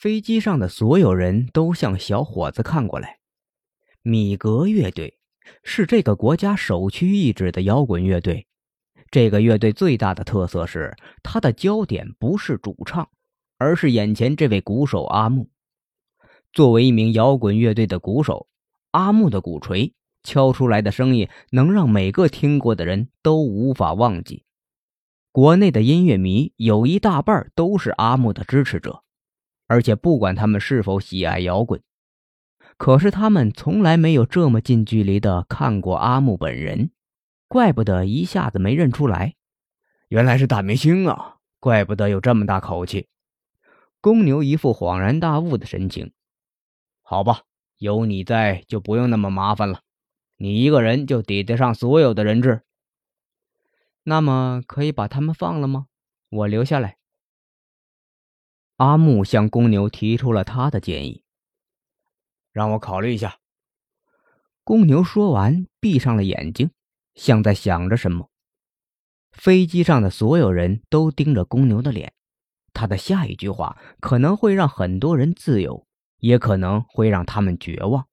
飞机上的所有人都向小伙子看过来。米格乐队是这个国家首屈一指的摇滚乐队。这个乐队最大的特色是，它的焦点不是主唱，而是眼前这位鼓手阿木。作为一名摇滚乐队的鼓手，阿木的鼓槌敲出来的声音能让每个听过的人都无法忘记。国内的音乐迷有一大半都是阿木的支持者，而且不管他们是否喜爱摇滚，可是他们从来没有这么近距离的看过阿木本人。怪不得一下子没认出来，原来是大明星啊！怪不得有这么大口气。公牛一副恍然大悟的神情。好吧，有你在就不用那么麻烦了，你一个人就抵得上所有的人质。那么可以把他们放了吗？我留下来。阿木向公牛提出了他的建议。让我考虑一下。公牛说完，闭上了眼睛。像在想着什么。飞机上的所有人都盯着公牛的脸，他的下一句话可能会让很多人自由，也可能会让他们绝望。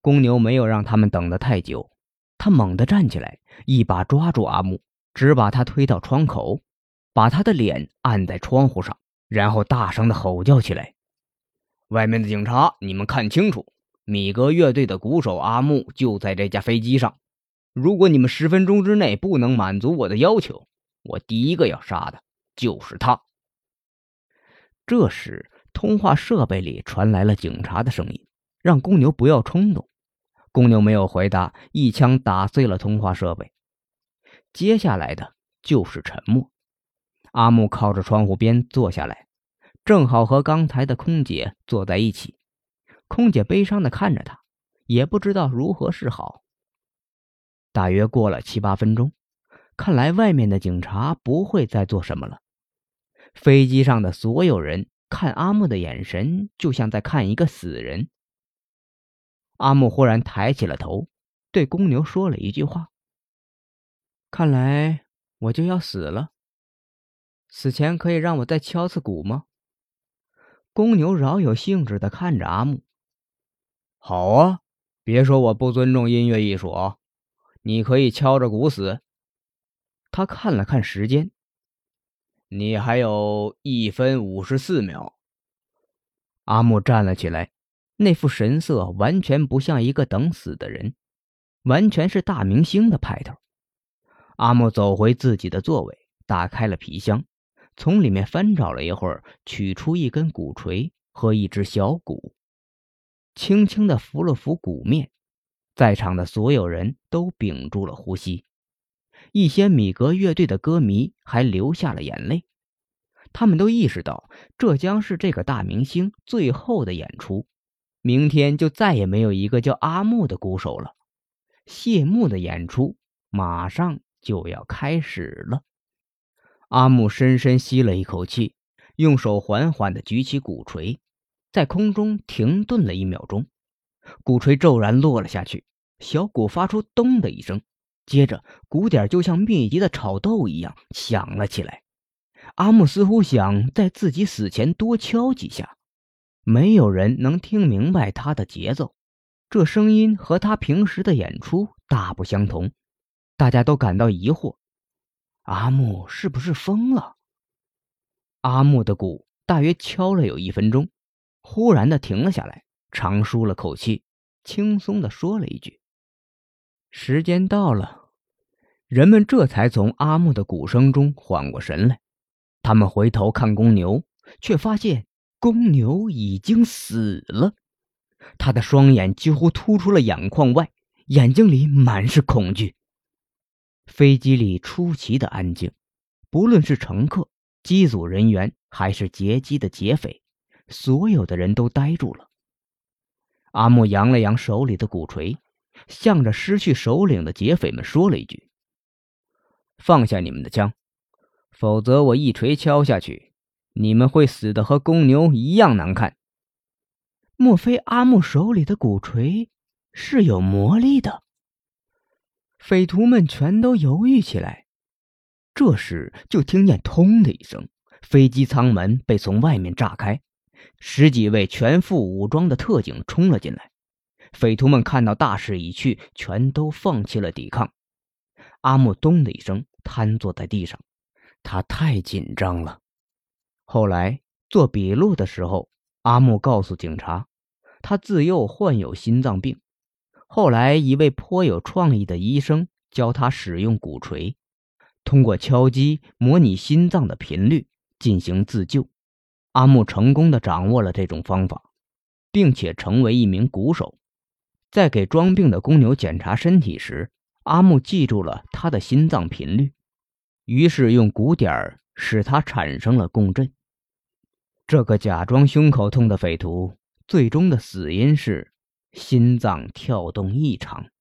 公牛没有让他们等得太久，他猛地站起来，一把抓住阿木，只把他推到窗口，把他的脸按在窗户上，然后大声的吼叫起来：“外面的警察，你们看清楚，米格乐队的鼓手阿木就在这架飞机上。”如果你们十分钟之内不能满足我的要求，我第一个要杀的就是他。这时，通话设备里传来了警察的声音，让公牛不要冲动。公牛没有回答，一枪打碎了通话设备。接下来的就是沉默。阿木靠着窗户边坐下来，正好和刚才的空姐坐在一起。空姐悲伤的看着他，也不知道如何是好。大约过了七八分钟，看来外面的警察不会再做什么了。飞机上的所有人看阿木的眼神，就像在看一个死人。阿木忽然抬起了头，对公牛说了一句话：“看来我就要死了。死前可以让我再敲次鼓吗？”公牛饶有兴致的看着阿木：“好啊，别说我不尊重音乐艺术啊。”你可以敲着鼓死。他看了看时间，你还有一分五十四秒。阿木站了起来，那副神色完全不像一个等死的人，完全是大明星的派头。阿木走回自己的座位，打开了皮箱，从里面翻找了一会儿，取出一根鼓槌和一只小鼓，轻轻的拂了拂鼓面。在场的所有人都屏住了呼吸，一些米格乐队的歌迷还流下了眼泪。他们都意识到，这将是这个大明星最后的演出，明天就再也没有一个叫阿木的鼓手了。谢幕的演出马上就要开始了。阿木深深吸了一口气，用手缓缓地举起鼓槌，在空中停顿了一秒钟。鼓槌骤然落了下去，小鼓发出“咚”的一声，接着鼓点就像密集的炒豆一样响了起来。阿木似乎想在自己死前多敲几下，没有人能听明白他的节奏，这声音和他平时的演出大不相同，大家都感到疑惑：阿木是不是疯了？阿木的鼓大约敲了有一分钟，忽然的停了下来。长舒了口气，轻松的说了一句：“时间到了。”人们这才从阿木的鼓声中缓过神来。他们回头看公牛，却发现公牛已经死了。他的双眼几乎突出了眼眶外，眼睛里满是恐惧。飞机里出奇的安静，不论是乘客、机组人员，还是劫机的劫匪，所有的人都呆住了。阿木扬了扬手里的鼓槌，向着失去首领的劫匪们说了一句：“放下你们的枪，否则我一锤敲下去，你们会死的和公牛一样难看。”莫非阿木手里的鼓槌是有魔力的？匪徒们全都犹豫起来。这时，就听见“通”的一声，飞机舱门被从外面炸开。十几位全副武装的特警冲了进来。匪徒们看到大势已去，全都放弃了抵抗。阿木咚的一声瘫坐在地上，他太紧张了。后来做笔录的时候，阿木告诉警察，他自幼患有心脏病。后来一位颇有创意的医生教他使用鼓槌，通过敲击模拟心脏的频率进行自救。阿木成功的掌握了这种方法，并且成为一名鼓手。在给装病的公牛检查身体时，阿木记住了他的心脏频率，于是用鼓点儿使他产生了共振。这个假装胸口痛的匪徒，最终的死因是心脏跳动异常。